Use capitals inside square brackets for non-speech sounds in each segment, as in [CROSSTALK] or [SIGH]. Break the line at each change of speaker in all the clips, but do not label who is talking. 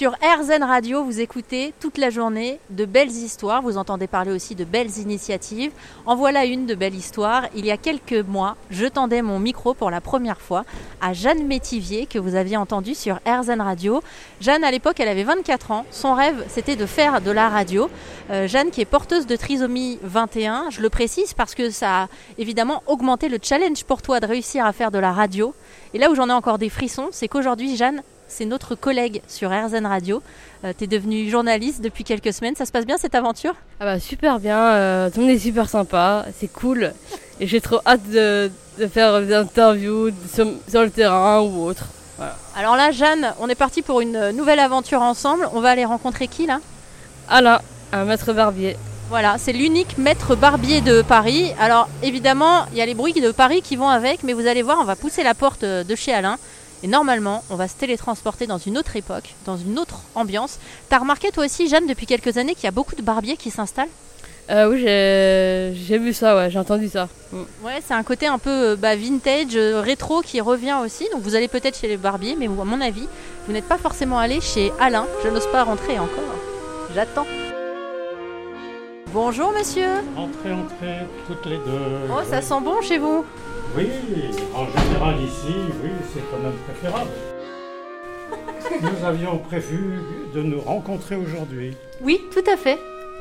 Sur RZN Radio, vous écoutez toute la journée de belles histoires. Vous entendez parler aussi de belles initiatives. En voilà une de belle histoire. Il y a quelques mois, je tendais mon micro pour la première fois à Jeanne Métivier, que vous aviez entendu sur RZN Radio. Jeanne, à l'époque, elle avait 24 ans. Son rêve, c'était de faire de la radio. Euh, Jeanne, qui est porteuse de trisomie 21, je le précise parce que ça a évidemment augmenté le challenge pour toi de réussir à faire de la radio. Et là où j'en ai encore des frissons, c'est qu'aujourd'hui, Jeanne, c'est notre collègue sur RZN Radio. Euh, tu es devenue journaliste depuis quelques semaines. Ça se passe bien cette aventure?
Ah bah super bien, euh, tout le monde est super sympa, c'est cool. Et j'ai trop hâte de, de faire des interviews sur, sur le terrain ou autre. Voilà.
Alors là, Jeanne, on est parti pour une nouvelle aventure ensemble. On va aller rencontrer qui là?
Alain, un maître barbier.
Voilà, c'est l'unique maître barbier de Paris. Alors évidemment, il y a les bruits de Paris qui vont avec, mais vous allez voir, on va pousser la porte de chez Alain. Et normalement, on va se télétransporter dans une autre époque, dans une autre ambiance. T'as remarqué toi aussi, Jeanne, depuis quelques années, qu'il y a beaucoup de barbiers qui s'installent?
Euh, oui, j'ai vu ça, ouais, j'ai entendu ça. Mm.
Ouais, c'est un côté un peu euh, bah, vintage, euh, rétro qui revient aussi. Donc vous allez peut-être chez les barbiers, mais à mon avis, vous n'êtes pas forcément allé chez Alain. Je n'ose pas rentrer encore. J'attends. Bonjour monsieur.
Entrez, entrez, toutes les deux.
Oh, ça sent bon chez vous.
Oui, en général ici, oui, c'est quand même préférable. [LAUGHS] Nous avions prévu de nous rencontrer aujourd'hui.
Oui, tout à fait.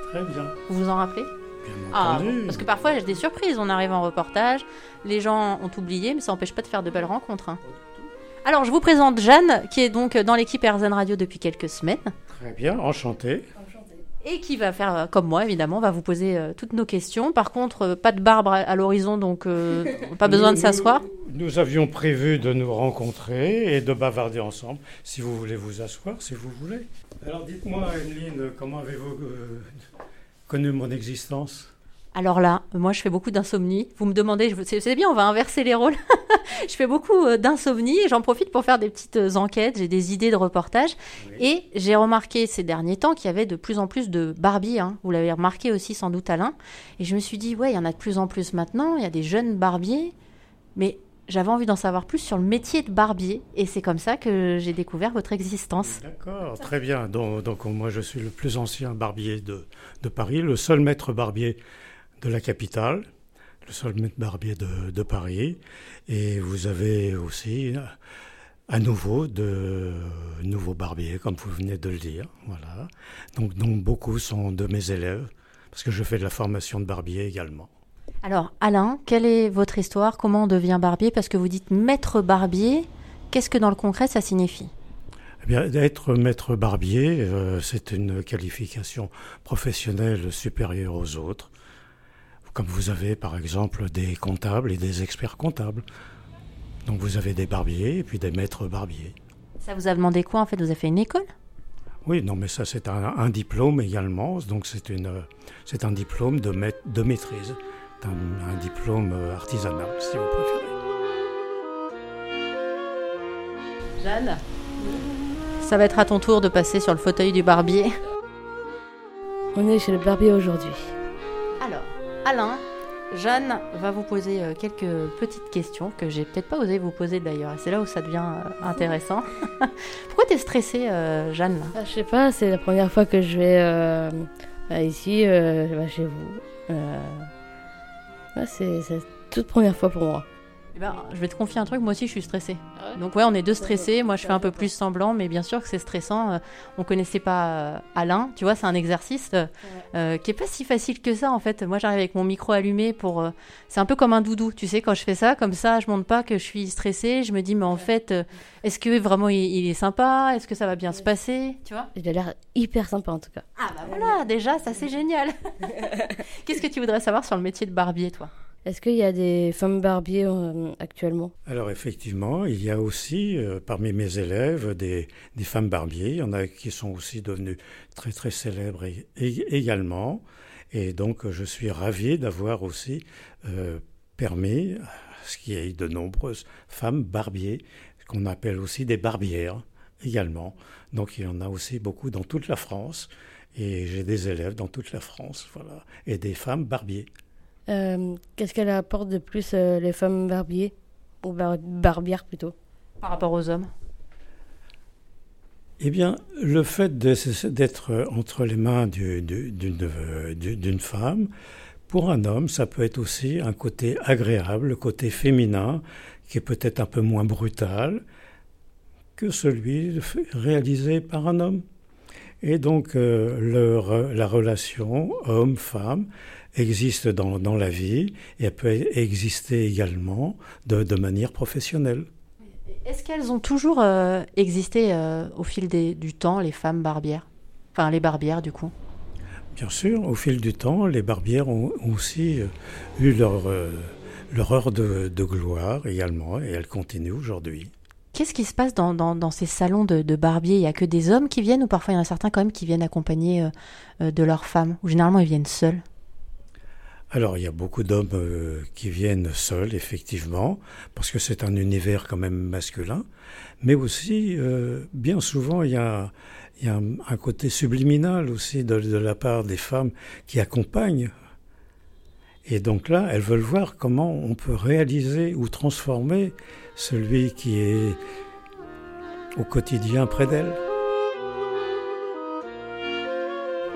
Très bien,
Vous vous en rappelez?
Bien
Ah,
entendu.
parce que parfois j'ai des surprises. On arrive en reportage, les gens ont oublié, mais ça n'empêche pas de faire de belles rencontres. hein. Alors, je vous présente Jeanne, qui est donc dans l'équipe RZN Radio depuis quelques semaines,
Très bien, enchanté.
Et qui va faire euh, comme moi, évidemment, va vous poser euh, toutes nos questions. Par contre, euh, pas de barbe à, à l'horizon, donc euh, pas besoin de s'asseoir.
Nous, nous avions prévu de nous rencontrer et de bavarder ensemble. Si vous voulez vous asseoir, si vous voulez. Alors dites-moi, Emeline, comment avez-vous connu mon existence?
Alors là, moi, je fais beaucoup d'insomnie. Vous me demandez, je vous- c'est c'est bien, on va inverser les rôles. [LAUGHS] je fais beaucoup euh, d'insomnie et j'en profite pour faire des petites euh, enquêtes. J'ai des idées de reportage. Et j'ai remarqué ces derniers temps qu'il y avait de plus en plus de barbiers. hein. Vous l'avez remarqué aussi sans doute Alain. Et je me suis dit, ouais, il y en a de plus en plus maintenant. Il y a des jeunes barbiers. Mais j'avais envie d'en savoir plus sur le métier de barbier. Et c'est comme ça que j'ai découvert votre existence.
D'accord, très bien. Donc, donc, moi, je suis le plus ancien barbier de, de Paris, le seul maître barbier de la capitale, le seul maître barbier de, de Paris. Et vous avez aussi euh, à nouveau de nouveaux barbiers, comme vous venez de le dire. Voilà. Donc, donc beaucoup sont de mes élèves, parce que je fais de la formation de barbier également.
Alors, Alain, quelle est votre histoire? Comment on devient barbier? Parce que vous dites maître barbier. Qu'est-ce que dans le concret ça signifie?
Eh bien, être maître barbier, euh, c'est une qualification professionnelle supérieure aux autres. Comme vous avez par exemple des comptables et des experts comptables. Donc vous avez des barbiers et puis des maîtres barbiers.
Ça vous a demandé quoi en fait? Vous avez fait une école?
Oui, non, mais ça c'est un, un diplôme également. Donc c'est une, euh, c'est un diplôme de, maît- de maîtrise, C'est un, un diplôme euh, artisanal, si vous préférez.
Jeanne? Ça va être à ton tour de passer sur le fauteuil du barbier.
On est chez le barbier aujourd'hui.
Alain, Jeanne va vous poser euh, quelques petites questions que j'ai peut-être pas osé vous poser d'ailleurs. C'est là où ça devient euh, intéressant. [LAUGHS] Pourquoi t'es stressée, euh, Jeanne?
Ah, je sais pas, c'est la première fois que je vais bah, ici, bah, chez vous. C'est la toute première fois pour moi.
Eh ben, Je vais te confier un truc, moi aussi je suis stressée. Donc ouais, on est deux stressés. Moi, je fais un peu plus semblant, mais bien sûr que c'est stressant. Euh, on connaissait pas euh, Alain, tu vois, c'est un exercice euh, euh, qui est pas si facile que ça en fait. Moi, j'arrive avec mon micro allumé pour. euh, c'est un peu comme un doudou, tu sais, quand je fais ça, comme ça, je montre pas que je suis stressée. Je me dis, mais en fait, euh, est-ce que vraiment il, il est sympa? Est-ce que ça va bien se passer? Tu vois?
Il a l'air hyper sympa en tout cas.
Ah bah voilà, déjà, ça c'est génial. [LAUGHS] Qu'est-ce que tu voudrais savoir sur le métier de barbier, toi?
Est-ce qu'il y a des femmes barbiers euh, actuellement?
Alors effectivement, il y a aussi euh, parmi mes élèves des, femmes barbiers. Il y en a qui sont aussi devenues très très célèbres également. Et donc je suis ravi d'avoir aussi euh, permis ce qu'il y ait de nombreuses femmes barbiers, qu'on appelle aussi des barbières également. Donc il y en a aussi beaucoup dans toute la France. Et j'ai des élèves dans toute la France, voilà, et des femmes barbiers.
Euh, Qu'est-ce qu'elle apporte de plus euh, les femmes barbiers? Ou bar- barbières plutôt?
Par rapport aux hommes?
Eh bien, le fait d'être entre les mains d'une femme, pour un homme, ça peut être aussi un côté agréable, le côté féminin, qui est peut-être un peu moins brutal que celui réalisé par un homme. Et donc, euh, la relation homme-femme existe dans, la vie et elle peut exister également de manière professionnelle.
Est-ce qu'elles ont toujours euh, existé euh, au fil du temps, les femmes barbières? Enfin, les barbières, du coup?
Bien sûr, au fil du temps, les barbières ont, aussi euh, eu leur, leur heure de, gloire également, et elles continuent aujourd'hui.
Qu'est-ce qui se passe dans, ces salons de, de barbiers? Il n'y a que des hommes qui viennent, ou parfois il y en a certains quand même qui viennent accompagnés de leurs femmes? Ou généralement ils viennent seuls
alors il y a beaucoup d'hommes euh, qui viennent seuls, effectivement, parce que c'est un univers quand même masculin, mais aussi, euh, bien souvent, il y a, un, côté subliminal aussi de, la part des femmes qui accompagnent. Et donc là, elles veulent voir comment on peut réaliser ou transformer celui qui est au quotidien près d'elles.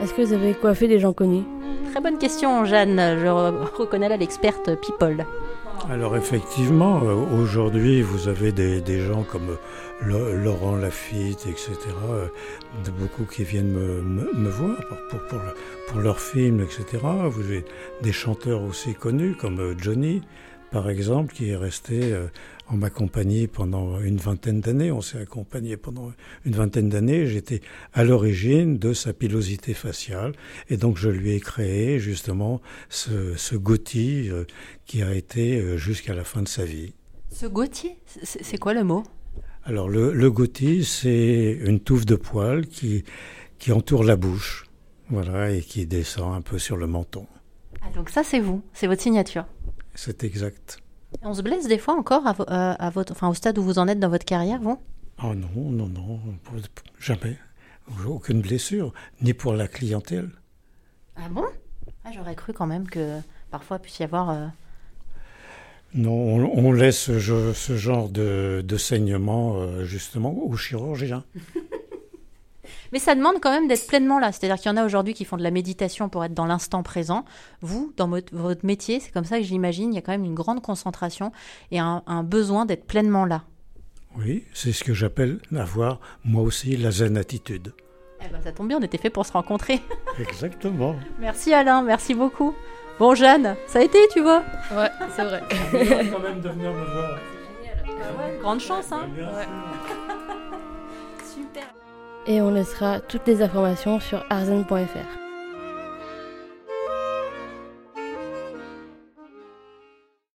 Est-ce que vous avez coiffé des gens connus?
Très bonne question, Jeanne. Je reconnais là l'experte People.
Alors effectivement, euh, aujourd'hui, vous avez des, gens comme Laurent Lafitte, etc., euh, beaucoup qui viennent me, voir pour, pour, pour, leurs films, etc. Vous avez des chanteurs aussi connus comme euh, Johnny, par exemple, qui est resté en ma compagnie pendant une vingtaine d'années. On s'est accompagné pendant une vingtaine d'années. J'étais à l'origine de sa pilosité faciale et donc je lui ai créé justement ce, ce euh, qui a été euh, jusqu'à la fin de sa vie.
Ce Gauthier, c'est quoi le mot?
Alors le, le c'est une touffe de poils qui, qui entoure la bouche, voilà, et qui descend un peu sur le menton.
Ah, donc ça c'est vous, c'est votre signature.
C'est exact.
On se blesse des fois encore à, euh, votre, enfin, au stade où vous en êtes dans votre carrière, vous?
Oh non, non, non, jamais. Aucune blessure, ni pour la clientèle.
Ah bon? Ah, J'aurais cru quand même que parfois il puisse y avoir. Euh,
non, on, laisse ce, genre de, saignement euh, justement aux chirurgiens. [LAUGHS]
Mais ça demande quand même d'être pleinement là. C'est-à-dire qu'il y en a aujourd'hui qui font de la méditation pour être dans l'instant présent. Vous, dans votre, métier, c'est comme ça que j'imagine, il y a quand même une grande concentration et un, besoin d'être pleinement là.
Oui, c'est ce que j'appelle avoir, moi aussi, la zen attitude.
Eh ben, ça tombe bien, on était fait pour se rencontrer. [LAUGHS]
Exactement.
merci Alain, merci beaucoup. Bon, Jeanne, ça a été, tu vois
Ouais, c'est vrai. [LAUGHS]
quand même de venir me voir.
C'est génial. grande chance, hein
ouais. [LAUGHS]
Super
et on laissera toutes les informations sur arzen.fr.